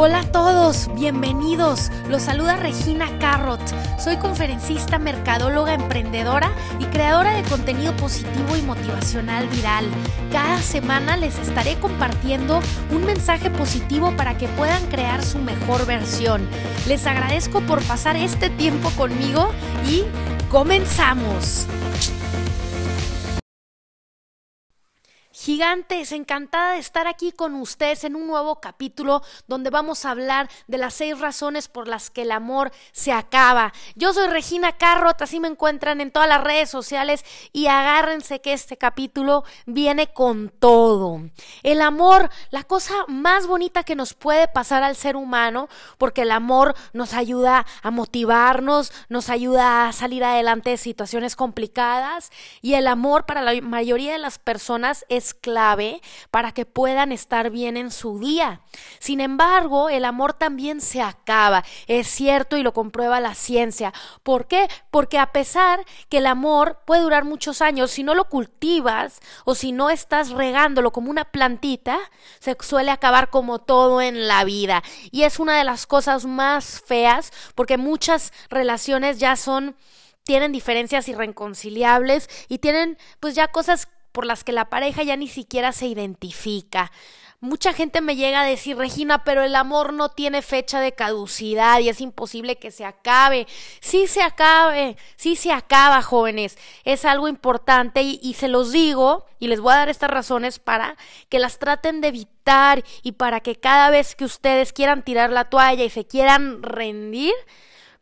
Hola a todos, bienvenidos. Los saluda Regina Carrot. Soy conferencista, mercadóloga, emprendedora y creadora de contenido positivo y motivacional viral. Cada semana les estaré compartiendo un mensaje positivo para que puedan crear su mejor versión. Les agradezco por pasar este tiempo conmigo y comenzamos. Gigantes, encantada de estar aquí con ustedes en un nuevo capítulo donde vamos a hablar de las seis razones por las que el amor se acaba. Yo soy Regina Carrot, así me encuentran en todas las redes sociales y agárrense que este capítulo viene con todo. El amor, la cosa más bonita que nos puede pasar al ser humano, porque el amor nos ayuda a motivarnos, nos ayuda a salir adelante de situaciones complicadas y el amor para la mayoría de las personas es clave para que puedan estar bien en su día. Sin embargo, el amor también se acaba, es cierto y lo comprueba la ciencia. ¿Por qué? Porque a pesar que el amor puede durar muchos años, si no lo cultivas o si no estás regándolo como una plantita, se suele acabar como todo en la vida. Y es una de las cosas más feas porque muchas relaciones ya son tienen diferencias irreconciliables y tienen pues ya cosas por las que la pareja ya ni siquiera se identifica. Mucha gente me llega a decir, Regina, pero el amor no tiene fecha de caducidad y es imposible que se acabe. Sí se acabe, sí se acaba, jóvenes. Es algo importante y, y, se los digo y les voy a dar estas razones para que las traten de evitar y para que cada vez que ustedes quieran tirar la toalla y se quieran rendir,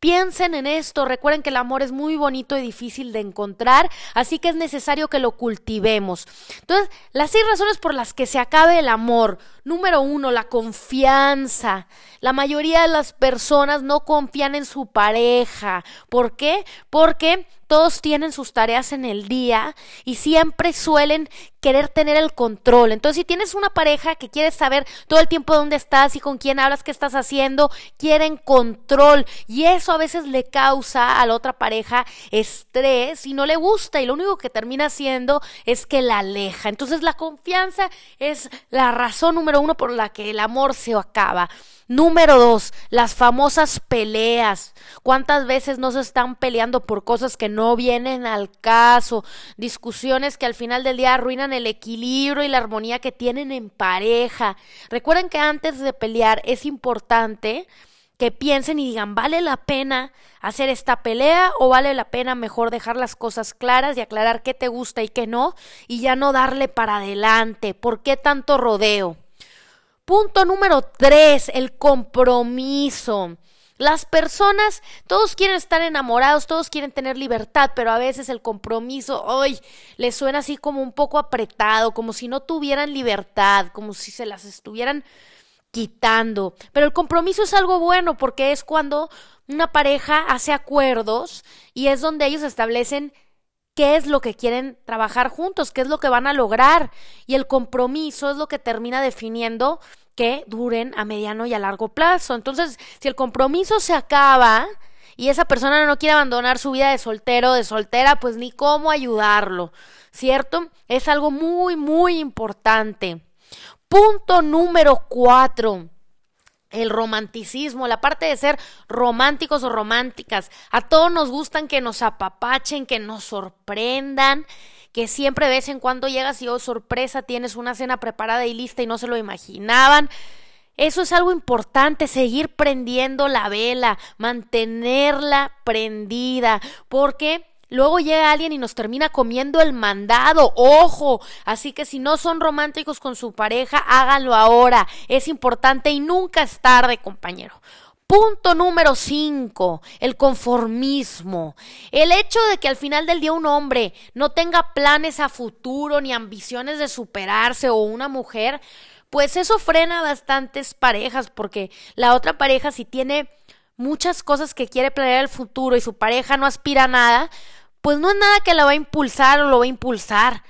Piensen en esto, recuerden que el amor es muy bonito y difícil de encontrar, así que es necesario que lo cultivemos. Entonces, las seis razones por las que se acabe el amor. Número uno, la confianza. La mayoría de las personas no confían en su pareja. ¿Por qué? Porque todos tienen sus tareas en el día y siempre suelen querer tener el control. Entonces, si tienes una pareja que quiere saber todo el tiempo dónde estás y con quién hablas, qué estás haciendo, quieren control. Y eso a veces le causa a la otra pareja estrés y no le gusta. Y lo único que termina haciendo es que la aleja. Entonces, la confianza es la razón número uno por la que el amor se acaba. Número dos, las famosas peleas. ¿Cuántas veces no se están peleando por cosas que no vienen al caso? Discusiones que al final del día arruinan el equilibrio y la armonía que tienen en pareja. Recuerden que antes de pelear es importante que piensen y digan, ¿vale la pena hacer esta pelea o vale la pena mejor dejar las cosas claras y aclarar qué te gusta y qué no y ya no darle para adelante? ¿Por qué tanto rodeo? Punto número tres, el compromiso. Las personas, todos quieren estar enamorados, todos quieren tener libertad, pero a veces el compromiso, hoy les suena así como un poco apretado, como si no tuvieran libertad, como si se las estuvieran quitando. Pero el compromiso es algo bueno porque es cuando una pareja hace acuerdos y es donde ellos establecen qué es lo que quieren trabajar juntos, qué es lo que van a lograr. Y el compromiso es lo que termina definiendo que duren a mediano y a largo plazo. Entonces, si el compromiso se acaba y esa persona no quiere abandonar su vida de soltero, de soltera, pues ni cómo ayudarlo, ¿cierto? Es algo muy, muy importante. Punto número cuatro el romanticismo, la parte de ser románticos o románticas. A todos nos gustan que nos apapachen, que nos sorprendan, que siempre de vez en cuando llegas y oh sorpresa, tienes una cena preparada y lista y no se lo imaginaban. Eso es algo importante, seguir prendiendo la vela, mantenerla prendida, porque Luego llega alguien y nos termina comiendo el mandado. Ojo. Así que si no son románticos con su pareja, háganlo ahora. Es importante y nunca es tarde, compañero. Punto número 5, el conformismo. El hecho de que al final del día un hombre no tenga planes a futuro ni ambiciones de superarse o una mujer, pues eso frena bastantes parejas porque la otra pareja si tiene muchas cosas que quiere planear el futuro y su pareja no aspira a nada, pues no es nada que la va a impulsar o lo va a impulsar.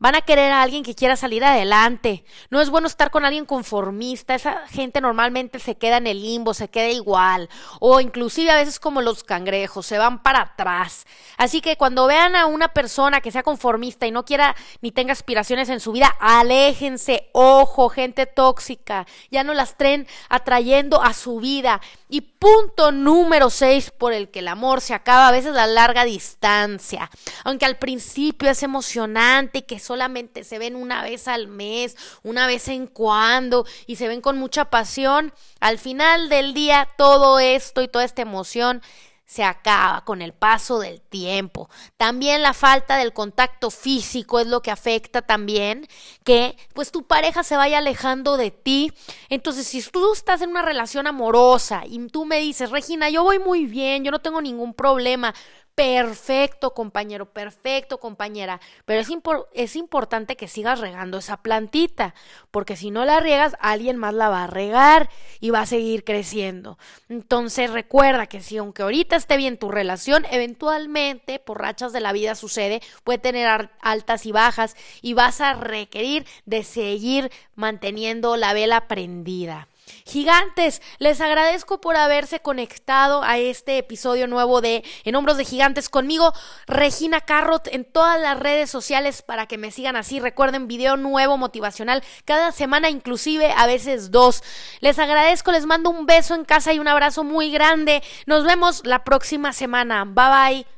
Van a querer a alguien que quiera salir adelante. No es bueno estar con alguien conformista. Esa gente normalmente se queda en el limbo, se queda igual. O inclusive a veces como los cangrejos, se van para atrás. Así que cuando vean a una persona que sea conformista y no quiera ni tenga aspiraciones en su vida, aléjense. Ojo, gente tóxica. Ya no las traen atrayendo a su vida. Y punto número seis por el que el amor se acaba a veces a larga distancia. Aunque al principio es emocionante y que solamente se ven una vez al mes, una vez en cuando y se ven con mucha pasión, al final del día todo esto y toda esta emoción se acaba con el paso del tiempo. También la falta del contacto físico es lo que afecta también que pues tu pareja se vaya alejando de ti. Entonces, si tú estás en una relación amorosa y tú me dices, "Regina, yo voy muy bien, yo no tengo ningún problema", Perfecto, compañero, perfecto, compañera. Pero es, es, importante que sigas regando esa plantita, porque si no la riegas, alguien más la va a regar y va a seguir creciendo. Entonces recuerda que si aunque ahorita esté bien tu relación, eventualmente, por rachas de la vida sucede, puede tener altas y bajas y vas a requerir de seguir manteniendo la vela prendida. Gigantes, les agradezco por haberse conectado a este episodio nuevo de En Hombros de Gigantes conmigo, Regina Carrot, en todas las redes sociales para que me sigan así. Recuerden, video nuevo motivacional cada semana, inclusive a veces dos. Les agradezco, les mando un beso en casa y un abrazo muy grande. Nos vemos la próxima semana. Bye bye.